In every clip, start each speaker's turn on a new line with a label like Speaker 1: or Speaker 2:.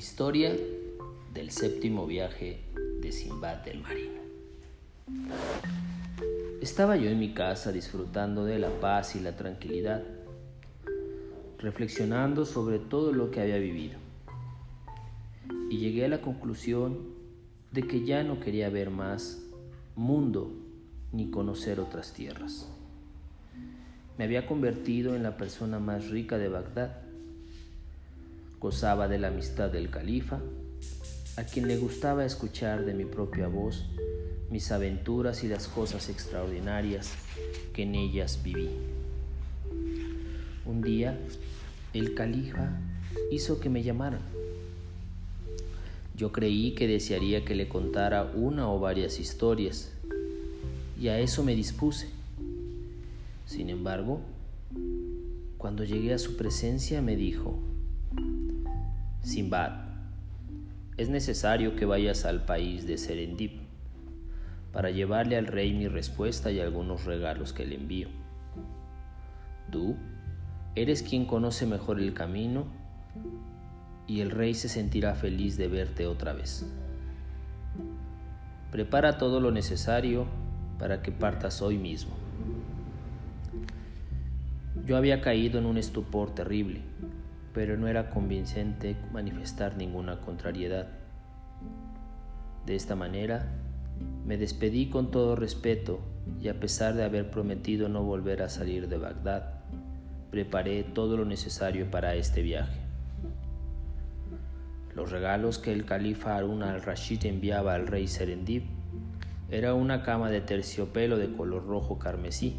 Speaker 1: Historia del séptimo viaje de Simbad del Marino. Estaba yo en mi casa disfrutando de la paz y la tranquilidad, reflexionando sobre todo lo que había vivido. Y llegué a la conclusión de que ya no quería ver más mundo ni conocer otras tierras. Me había convertido en la persona más rica de Bagdad Gozaba de la amistad del califa, a quien le gustaba escuchar de mi propia voz mis aventuras y las cosas extraordinarias que en ellas viví. Un día, el califa hizo que me llamaran. Yo creí que desearía que le contara una o varias historias, y a eso me dispuse. Sin embargo, cuando llegué a su presencia me dijo, Simbad, es necesario que vayas al país de Serendip para llevarle al rey mi respuesta y algunos regalos que le envío. Tú eres quien conoce mejor el camino y el rey se sentirá feliz de verte otra vez. Prepara todo lo necesario para que partas hoy mismo. Yo había caído en un estupor terrible pero no era convincente manifestar ninguna contrariedad. De esta manera, me despedí con todo respeto y a pesar de haber prometido no volver a salir de Bagdad, preparé todo lo necesario para este viaje. Los regalos que el califa Harun al-Rashid enviaba al rey Serendib era una cama de terciopelo de color rojo carmesí,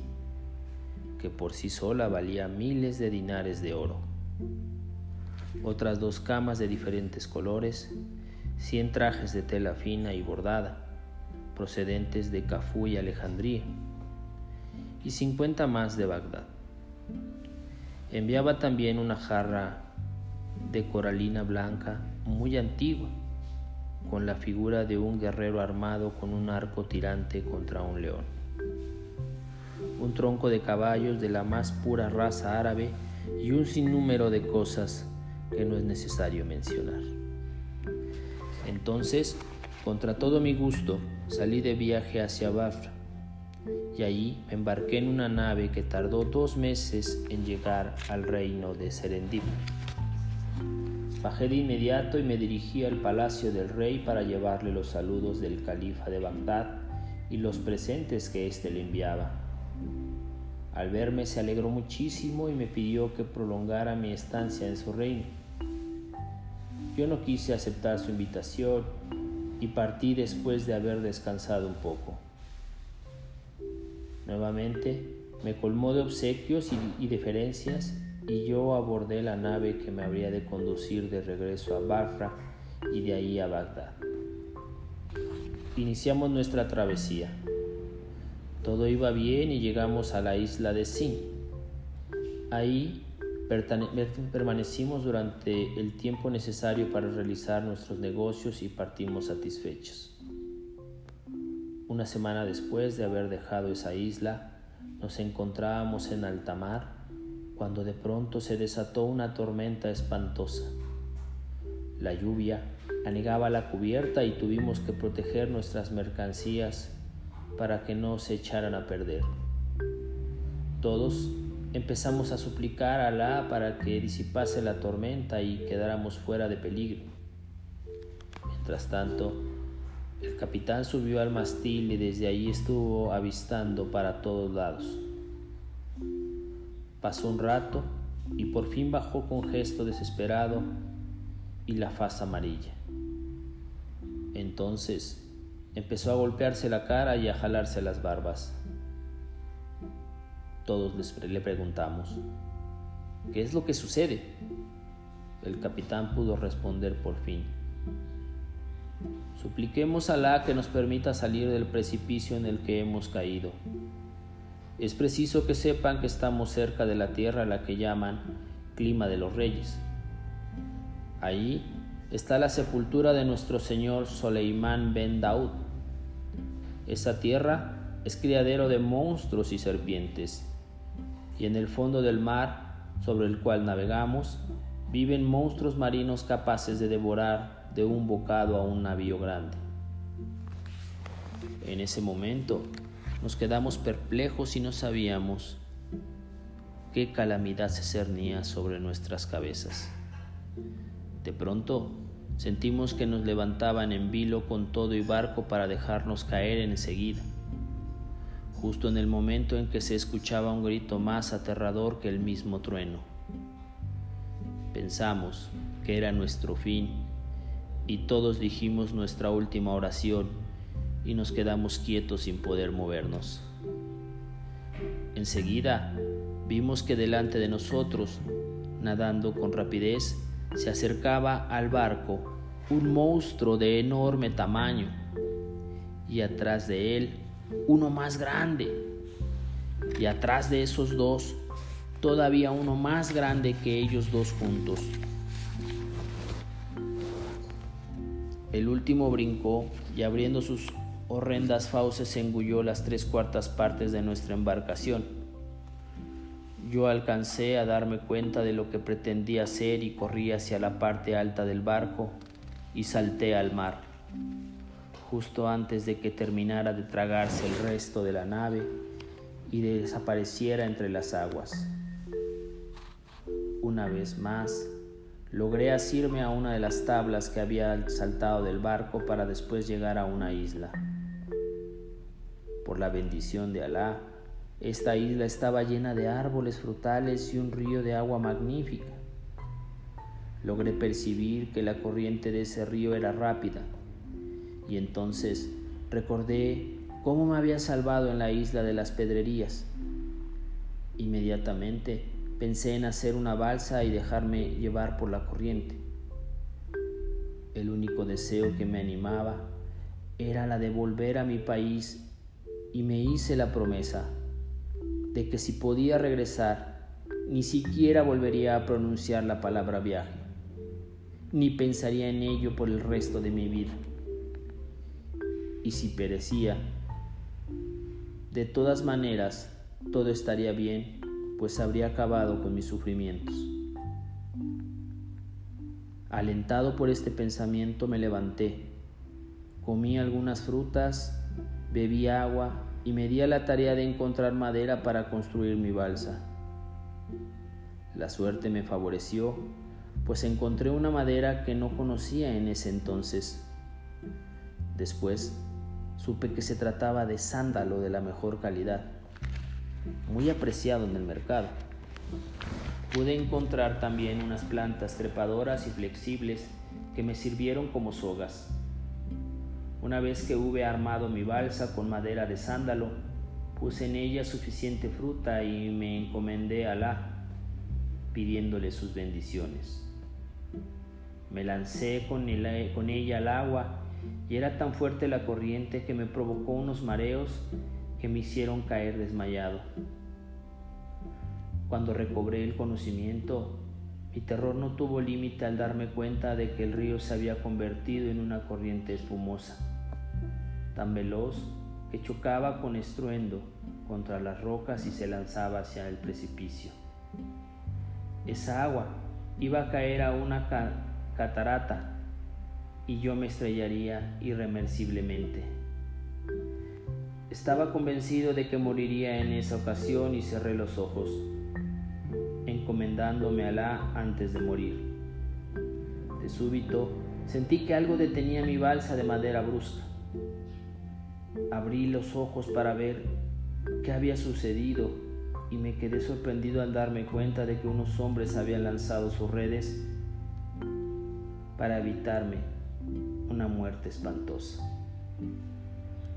Speaker 1: que por sí sola valía miles de dinares de oro otras dos camas de diferentes colores, cien trajes de tela fina y bordada, procedentes de Cafú y Alejandría, y cincuenta más de Bagdad. Enviaba también una jarra de coralina blanca muy antigua, con la figura de un guerrero armado con un arco tirante contra un león. Un tronco de caballos de la más pura raza árabe y un sinnúmero de cosas que no es necesario mencionar. Entonces, contra todo mi gusto, salí de viaje hacia Bafra y allí me embarqué en una nave que tardó dos meses en llegar al reino de Serendip. Bajé de inmediato y me dirigí al palacio del rey para llevarle los saludos del califa de Bagdad y los presentes que éste le enviaba. Al verme se alegró muchísimo y me pidió que prolongara mi estancia en su reino. Yo no quise aceptar su invitación y partí después de haber descansado un poco. Nuevamente me colmó de obsequios y, deferencias y yo abordé la nave que me habría de conducir de regreso a Bafra y de ahí a Bagdad. Iniciamos nuestra travesía. Todo iba bien y llegamos a la isla de Sin. Ahí Permanecimos durante el tiempo necesario para realizar nuestros negocios y partimos satisfechos. Una semana después de haber dejado esa isla, nos encontrábamos en alta mar cuando de pronto se desató una tormenta espantosa. La lluvia anegaba la cubierta y tuvimos que proteger nuestras mercancías para que no se echaran a perder. Todos empezamos a suplicar a Alá para que disipase la tormenta y quedáramos fuera de peligro. Mientras tanto, el capitán subió al mastil y desde allí estuvo avistando para todos lados. Pasó un rato y por fin bajó con gesto desesperado y la faz amarilla. Entonces empezó a golpearse la cara y a jalarse las barbas. Todos le preguntamos, ¿qué es lo que sucede? El capitán pudo responder por fin. Supliquemos a Alá que nos permita salir del precipicio en el que hemos caído. Es preciso que sepan que estamos cerca de la tierra a la que llaman clima de los reyes. Ahí está la sepultura de nuestro señor Soleimán ben Daud. Esa tierra es criadero de monstruos y serpientes y en el fondo del mar sobre el cual navegamos viven monstruos marinos capaces de devorar de un bocado a un navío grande. En ese momento nos quedamos perplejos y no sabíamos qué calamidad se cernía sobre nuestras cabezas. De pronto sentimos que nos levantaban en vilo con todo y barco para dejarnos caer enseguida, justo en el momento en que se escuchaba un grito más aterrador que el mismo trueno. Pensamos que era nuestro fin y todos dijimos nuestra última oración y nos quedamos quietos sin poder movernos. Enseguida vimos que delante de nosotros, nadando con rapidez, se acercaba al barco un monstruo de enorme tamaño y atrás de él uno más grande y atrás de esos dos todavía uno más grande que ellos dos juntos. El último brincó y abriendo sus horrendas fauces engulló las tres cuartas partes de nuestra embarcación. Yo alcancé a darme cuenta de lo que pretendía hacer y corrí hacia la parte alta del barco y salté al mar. Justo antes de que terminara de tragarse el resto de la nave y desapareciera entre las aguas. Una vez más, logré asirme a una de las tablas que había saltado del barco para después llegar a una isla. Por la bendición de Alá, esta isla estaba llena de árboles frutales y un río de agua magnífica. Logré percibir que la corriente de ese río era rápida y entonces recordé cómo me había salvado en la isla de las pedrerías. Inmediatamente pensé en hacer una balsa y dejarme llevar por la corriente. El único deseo que me animaba era la de volver a mi país y me hice la promesa de que si podía regresar, ni siquiera volvería a pronunciar la palabra viaje, ni pensaría en ello por el resto de mi vida. Y si perecía, de todas maneras, todo estaría bien, pues habría acabado con mis sufrimientos. Alentado por este pensamiento me levanté, comí algunas frutas Bebí agua y me di a la tarea de encontrar madera para construir mi balsa. La suerte me favoreció, pues encontré una madera que no conocía en ese entonces. Después supe que se trataba de sándalo de la mejor calidad, muy apreciado en el mercado. Pude encontrar también unas plantas trepadoras y flexibles que me sirvieron como sogas. Una vez que hube armado mi balsa con madera de sándalo, puse en ella suficiente fruta y me encomendé a Alá, pidiéndole sus bendiciones. Me lancé con, con ella al agua y era tan fuerte la corriente que me provocó unos mareos que me hicieron caer desmayado. Cuando recobré el conocimiento, mi terror no tuvo límite al darme cuenta de que el río se había convertido en una corriente espumosa tan veloz que chocaba con estruendo contra las rocas y se lanzaba hacia el precipicio. Esa agua iba a caer a una catarata y yo me estrellaría irremersiblemente. Estaba convencido de que moriría en esa ocasión y cerré los ojos, encomendándome a Alá antes de morir. De súbito sentí que algo detenía mi balsa de madera brusca. Abrí los ojos para ver qué había sucedido y me quedé sorprendido al darme cuenta de que unos hombres habían lanzado sus redes para evitarme una muerte espantosa.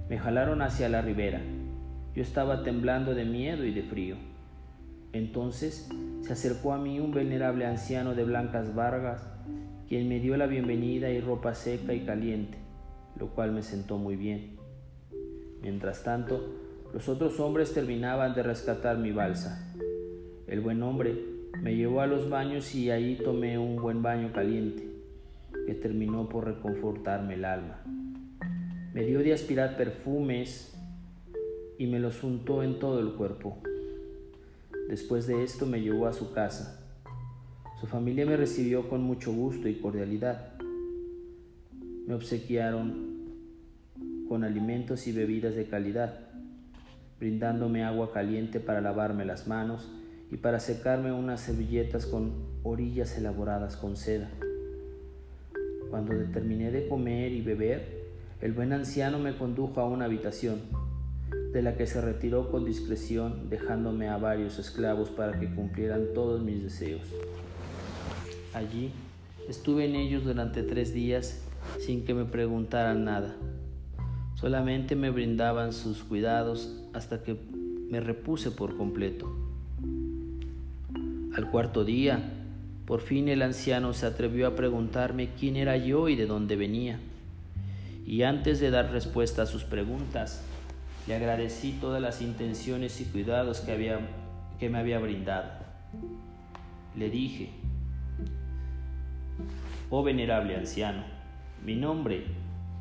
Speaker 1: Me jalaron hacia la ribera. Yo estaba temblando de miedo y de frío. Entonces se acercó a mí un venerable anciano de blancas barbas, quien me dio la bienvenida y ropa seca y caliente, lo cual me sentó muy bien. Mientras tanto, los otros hombres terminaban de rescatar mi balsa. El buen hombre me llevó a los baños y ahí tomé un buen baño caliente, que terminó por reconfortarme el alma. Me dio de aspirar perfumes y me los untó en todo el cuerpo. Después de esto me llevó a su casa. Su familia me recibió con mucho gusto y cordialidad. Me obsequiaron con alimentos y bebidas de calidad, brindándome agua caliente para lavarme las manos y para secarme unas servilletas con orillas elaboradas con seda. Cuando terminé de comer y beber, el buen anciano me condujo a una habitación, de la que se retiró con discreción, dejándome a varios esclavos para que cumplieran todos mis deseos. Allí estuve en ellos durante tres días sin que me preguntaran nada. Solamente me brindaban sus cuidados hasta que me repuse por completo. Al cuarto día, por fin el anciano se atrevió a preguntarme quién era yo y de dónde venía. Y antes de dar respuesta a sus preguntas, le agradecí todas las intenciones y cuidados que, había, que me había brindado. Le dije, Oh venerable anciano, mi nombre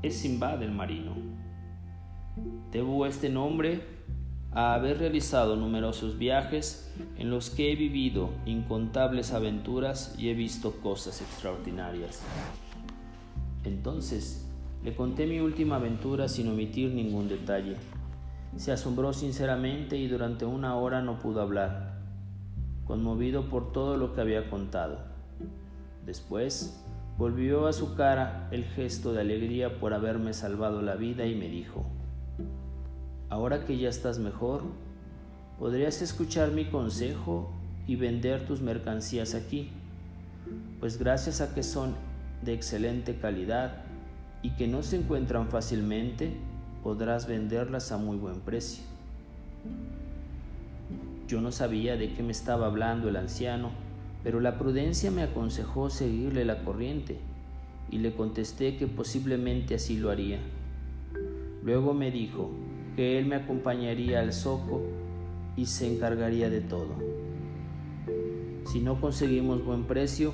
Speaker 1: es Simbad el Marino. Debo este nombre a haber realizado numerosos viajes en los que he vivido incontables aventuras y he visto cosas extraordinarias. Entonces le conté mi última aventura sin omitir ningún detalle. Se asombró sinceramente y durante una hora no pudo hablar, conmovido por todo lo que había contado. Después Volvió a su cara el gesto de alegría por haberme salvado la vida y me dijo, ahora que ya estás mejor, podrías escuchar mi consejo y vender tus mercancías aquí, pues gracias a que son de excelente calidad y que no se encuentran fácilmente, podrás venderlas a muy buen precio. Yo no sabía de qué me estaba hablando el anciano, pero la prudencia me aconsejó seguirle la corriente y le contesté que posiblemente así lo haría. Luego me dijo que él me acompañaría al zoco y se encargaría de todo. Si no conseguimos buen precio,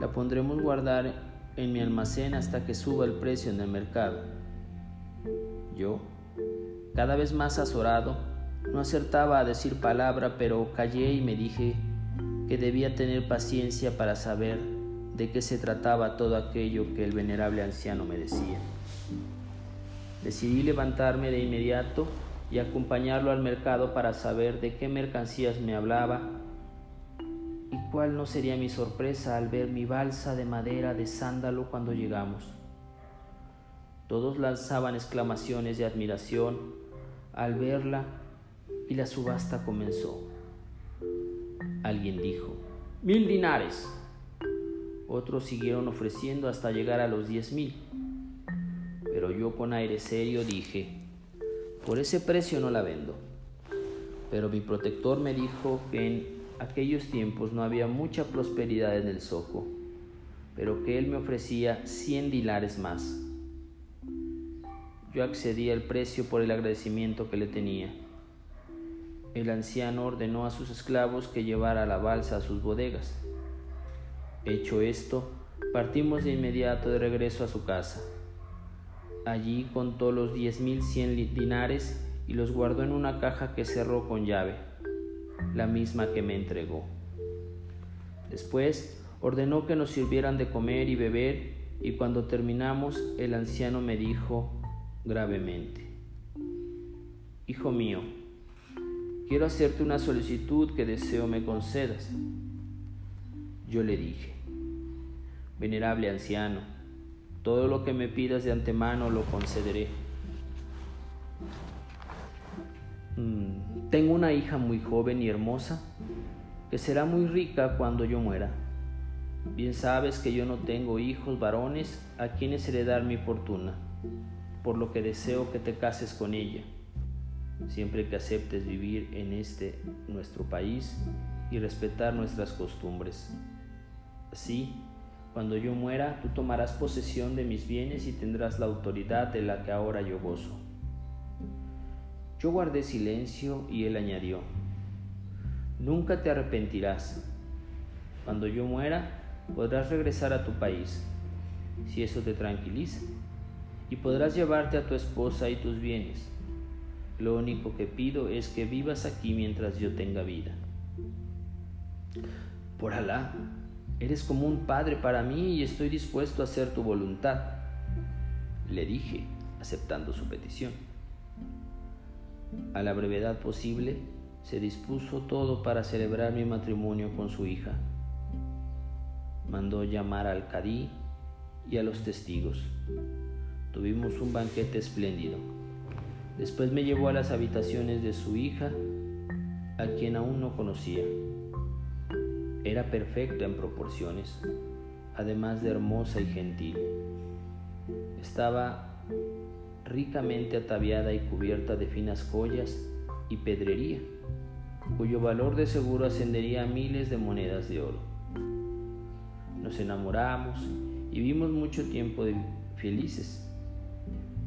Speaker 1: la pondremos guardar en mi almacén hasta que suba el precio en el mercado. Yo, cada vez más azorado, no acertaba a decir palabra, pero callé y me dije que debía tener paciencia para saber de qué se trataba todo aquello que el venerable anciano me decía. Decidí levantarme de inmediato y acompañarlo al mercado para saber de qué mercancías me hablaba y cuál no sería mi sorpresa al ver mi balsa de madera de sándalo cuando llegamos. Todos lanzaban exclamaciones de admiración al verla y la subasta comenzó. Alguien dijo, mil dinares. Otros siguieron ofreciendo hasta llegar a los diez mil. Pero yo con aire serio dije, por ese precio no la vendo. Pero mi protector me dijo que en aquellos tiempos no había mucha prosperidad en el Soco, pero que él me ofrecía cien dinares más. Yo accedí al precio por el agradecimiento que le tenía el anciano ordenó a sus esclavos que llevara la balsa a sus bodegas. Hecho esto, partimos de inmediato de regreso a su casa. Allí contó los diez mil cien dinares y los guardó en una caja que cerró con llave, la misma que me entregó. Después ordenó que nos sirvieran de comer y beber y cuando terminamos el anciano me dijo gravemente, Hijo mío, quiero hacerte una solicitud que deseo me concedas. Yo le dije, venerable anciano, todo lo que me pidas de antemano lo concederé. Mm, tengo una hija muy joven y hermosa que será muy rica cuando yo muera. Bien sabes que yo no tengo hijos varones a quienes heredar mi fortuna, por lo que deseo que te cases con ella siempre que aceptes vivir en este nuestro país y respetar nuestras costumbres. Así, cuando yo muera, tú tomarás posesión de mis bienes y tendrás la autoridad de la que ahora yo gozo. Yo guardé silencio y él añadió, nunca te arrepentirás. Cuando yo muera, podrás regresar a tu país, si eso te tranquiliza, y podrás llevarte a tu esposa y tus bienes lo único que pido es que vivas aquí mientras yo tenga vida. Por Alá, Eres como un padre para mí y estoy dispuesto a hacer tu voluntad, le dije, aceptando su petición. A la brevedad posible, se dispuso todo para celebrar mi matrimonio con su hija. Mandó llamar al cadí y a los testigos. Tuvimos un banquete espléndido. Después me llevó a las habitaciones de su hija, a quien aún no conocía. Era perfecta en proporciones, además de hermosa y gentil. Estaba ricamente ataviada y cubierta de finas joyas y pedrería, cuyo valor de seguro ascendería a miles de monedas de oro. Nos enamoramos y vimos mucho tiempo felices.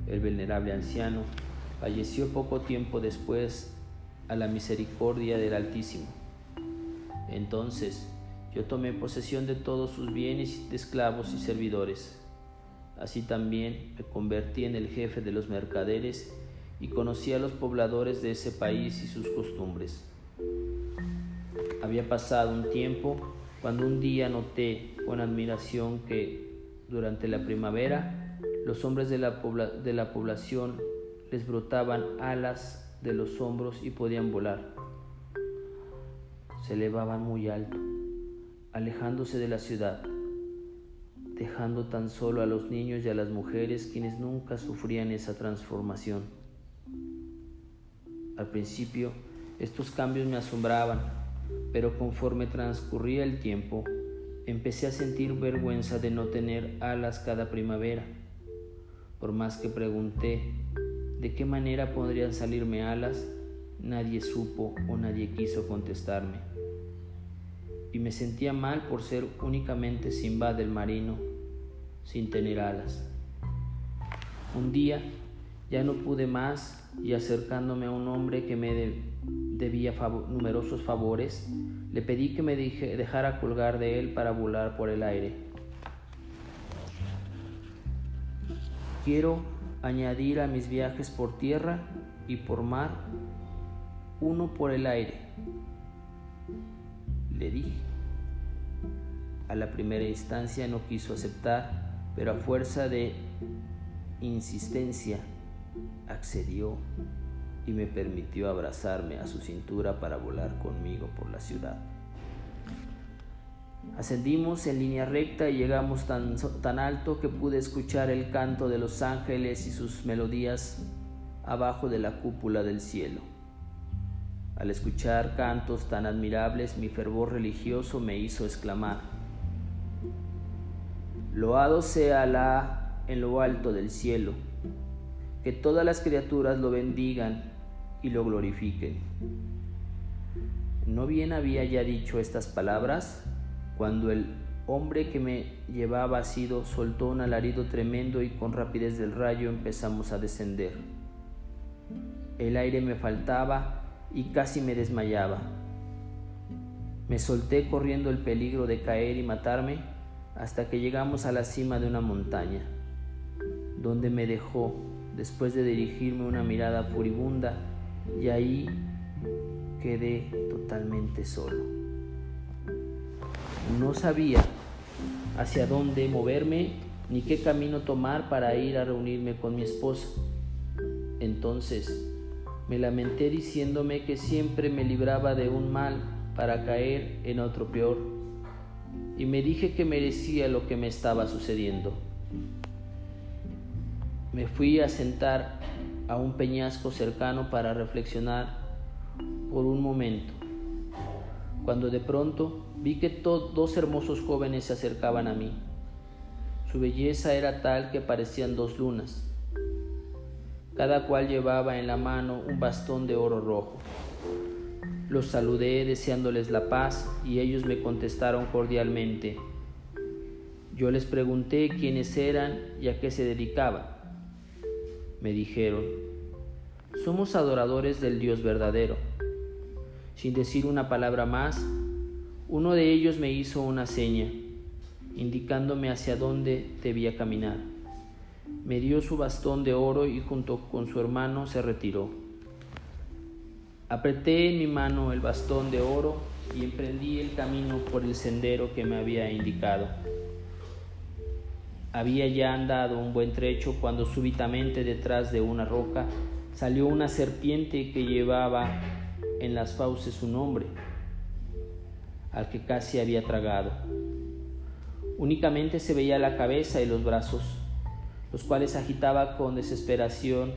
Speaker 1: El venerable anciano falleció poco tiempo después a la misericordia del Altísimo. Entonces yo tomé posesión de todos sus bienes de esclavos y servidores. Así también me convertí en el jefe de los mercaderes y conocí a los pobladores de ese país y sus costumbres. Había pasado un tiempo cuando un día noté con admiración que durante la primavera los hombres de la, de la población les brotaban alas de los hombros y podían volar. Se elevaban muy alto, alejándose de la ciudad, dejando tan solo a los niños y a las mujeres quienes nunca sufrían esa transformación. Al principio, estos cambios me asombraban, pero conforme transcurría el tiempo, empecé a sentir vergüenza de no tener alas cada primavera. Por más que pregunté de qué manera podrían salirme alas, nadie supo o nadie quiso contestarme. Y me sentía mal por ser únicamente Simba del marino, sin tener alas. Un día ya no pude más y acercándome a un hombre que me debía numerosos favores, le pedí que me dejara colgar de él para volar por el aire. Quiero añadir a mis viajes por tierra y por mar uno por el aire. Le dije. A la primera instancia no quiso aceptar, pero a fuerza de insistencia accedió y me permitió abrazarme a su cintura para volar conmigo por la ciudad. Ascendimos en línea recta y llegamos tan, tan alto que pude escuchar el canto de los ángeles y sus melodías abajo de la cúpula del cielo. Al escuchar cantos tan admirables, mi fervor religioso me hizo exclamar, Loado sea Alá en lo alto del cielo, que todas las criaturas lo bendigan y lo glorifiquen. ¿No bien había ya dicho estas palabras? Cuando el hombre que me llevaba asido soltó un alarido tremendo y con rapidez del rayo empezamos a descender. El aire me faltaba y casi me desmayaba. Me solté corriendo el peligro de caer y matarme hasta que llegamos a la cima de una montaña, donde me dejó después de dirigirme una mirada furibunda y ahí quedé totalmente solo. No sabía hacia dónde moverme ni qué camino tomar para ir a reunirme con mi esposa. Entonces me lamenté diciéndome que siempre me libraba de un mal para caer en otro peor, y me dije que merecía lo que me estaba sucediendo. Me fui a sentar a un peñasco cercano para reflexionar por un momento, cuando de pronto vi que dos hermosos jóvenes se acercaban a mí. Su belleza era tal que parecían dos lunas. Cada cual llevaba en la mano un bastón de oro rojo. Los saludé deseándoles la paz y ellos me contestaron cordialmente. Yo les pregunté quiénes eran y a qué se dedicaban. Me dijeron, somos adoradores del Dios verdadero. Sin decir una palabra más, uno de ellos me hizo una seña, indicándome hacia dónde debía caminar. Me dio su bastón de oro y junto con su hermano se retiró. Apreté en mi mano el bastón de oro y emprendí el camino por el sendero que me había indicado. Había ya andado un buen trecho cuando súbitamente detrás de una roca salió una serpiente que llevaba en las fauces su nombre, al que casi había tragado. Únicamente se veía la cabeza y los brazos, los cuales agitaba con desesperación,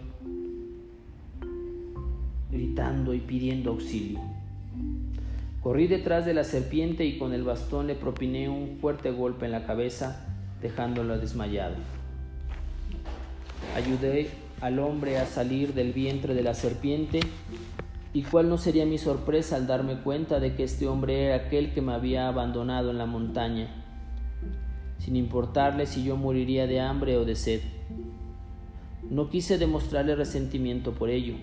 Speaker 1: gritando y pidiendo auxilio. Corrí detrás de la serpiente y con el bastón le propiné un fuerte golpe en la cabeza, dejándolo desmayado. Ayudé al hombre a salir del vientre de la serpiente y cuál no sería mi sorpresa al darme cuenta de que este hombre era aquel que me había abandonado en la montaña, sin importarle si yo moriría de hambre o de sed. No quise demostrarle resentimiento por ello,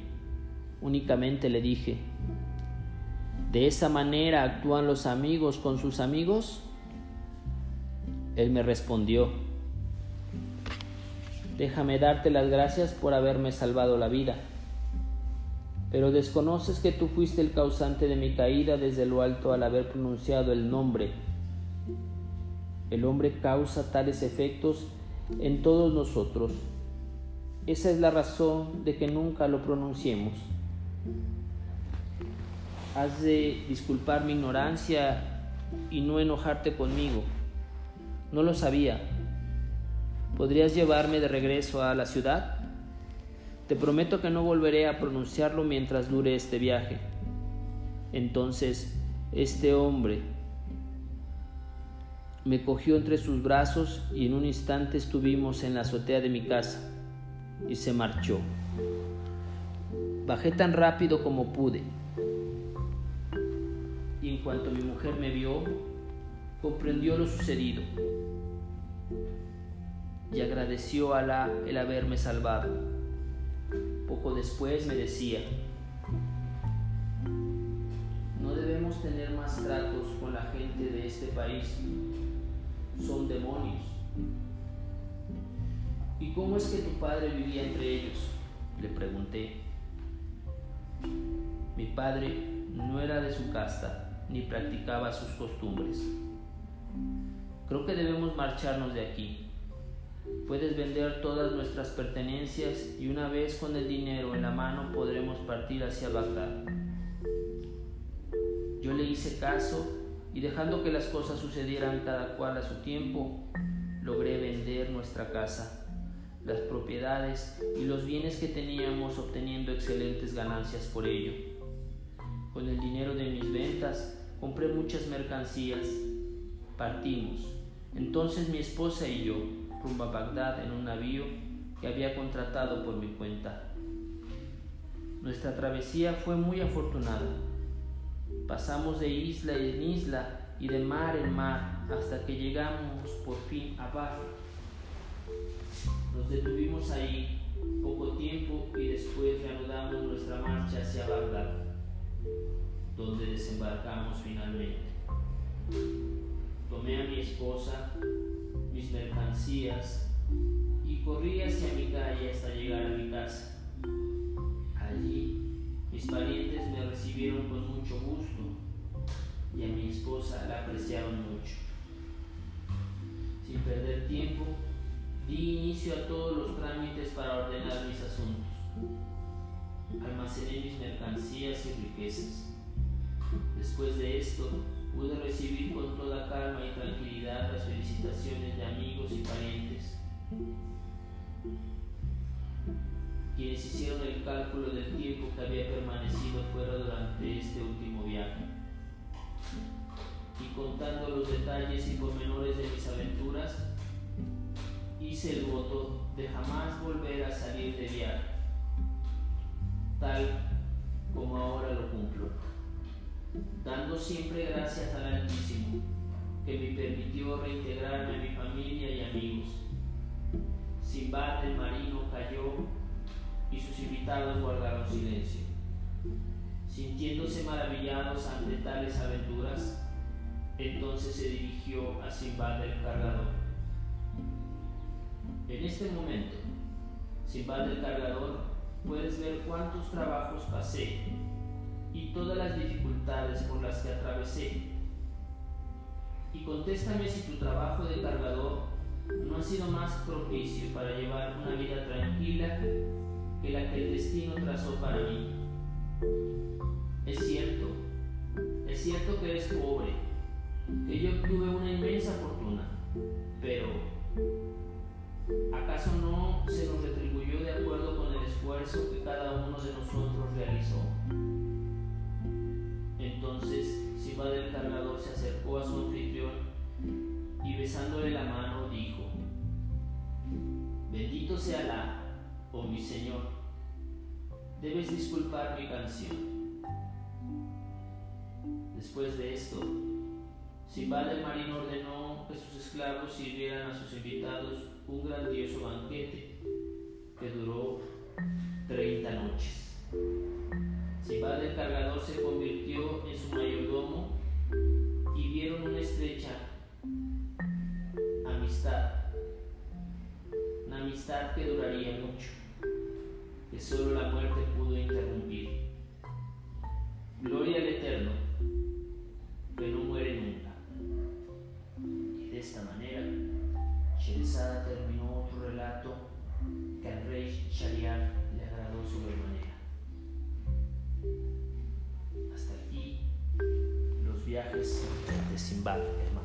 Speaker 1: únicamente le dije, ¿de esa manera actúan los amigos con sus amigos? Él me respondió, déjame darte las gracias por haberme salvado la vida pero desconoces que tú fuiste el causante de mi caída desde lo alto al haber pronunciado el nombre. El hombre causa tales efectos en todos nosotros. Esa es la razón de que nunca lo pronunciemos. Has de disculpar mi ignorancia y no enojarte conmigo. No lo sabía. ¿Podrías llevarme de regreso a la ciudad? Te prometo que no volveré a pronunciarlo mientras dure este viaje. Entonces este hombre me cogió entre sus brazos y en un instante estuvimos en la azotea de mi casa y se marchó. Bajé tan rápido como pude y en cuanto mi mujer me vio, comprendió lo sucedido y agradeció a Alá el haberme salvado. Poco después me decía, no debemos tener más tratos con la gente de este país, son demonios. ¿Y cómo es que tu padre vivía entre ellos? Le pregunté. Mi padre no era de su casta ni practicaba sus costumbres. Creo que debemos marcharnos de aquí. Puedes vender todas nuestras pertenencias y una vez con el dinero en la mano podremos partir hacia Bagdad. Yo le hice caso y dejando que las cosas sucedieran cada cual a su tiempo, logré vender nuestra casa, las propiedades y los bienes que teníamos obteniendo excelentes ganancias por ello. Con el dinero de mis ventas compré muchas mercancías, partimos. Entonces mi esposa y yo rumbo a Bagdad en un navío que había contratado por mi cuenta. Nuestra travesía fue muy afortunada. Pasamos de isla en isla y de mar en mar hasta que llegamos por fin a Bar. Nos detuvimos ahí poco tiempo y después reanudamos nuestra marcha hacia Bagdad, donde desembarcamos finalmente. Tomé a mi esposa mis mercancías y corrí hacia mi calle hasta llegar a mi casa. Allí mis parientes me recibieron con mucho gusto y a mi esposa la apreciaron mucho. Sin perder tiempo, di inicio a todos los trámites para ordenar mis asuntos. Almacené mis mercancías y riquezas. Después de esto, pude recibir con toda calma y tranquilidad las felicitaciones de amigos y parientes, quienes hicieron el cálculo del tiempo que había permanecido fuera durante este último viaje. Y contando los detalles y pormenores de mis aventuras, hice el voto de jamás volver a salir de viaje, tal como ahora lo cumplo dando siempre gracias al Altísimo, que me permitió reintegrarme a mi familia y amigos. Simbad el marino cayó y sus invitados guardaron silencio. Sintiéndose maravillados ante tales aventuras, entonces se dirigió a Simbad el cargador. En este momento, Simbad el cargador, puedes ver cuántos trabajos pasé y todas las dificultades por las que atravesé. Y contéstame si tu trabajo de cargador no ha sido más propicio para llevar una vida tranquila que la que el destino trazó para mí. Es cierto, es cierto que eres pobre, que yo tuve una inmensa fortuna, pero ¿acaso no se nos retribuyó de acuerdo con el esfuerzo que cada uno de nosotros realizó? Entonces, Simba del cargador se acercó a su anfitrión y besándole la mano dijo, Bendito sea la, oh mi Señor, debes disculpar mi canción. Después de esto, Simbad el marino ordenó que sus esclavos sirvieran a sus invitados un grandioso banquete que duró 30 noches. Simbad el cargador se convirtió en su mayordomo y vieron una estrecha amistad, una amistad que duraría mucho, que solo la muerte pudo interrumpir. Gloria al Eterno, que no muere nunca. Y de esta manera, Sheresada terminó otro relato que al rey Shariar le agradó sobremanera. Hasta aquí los viajes de Simbad, hermano.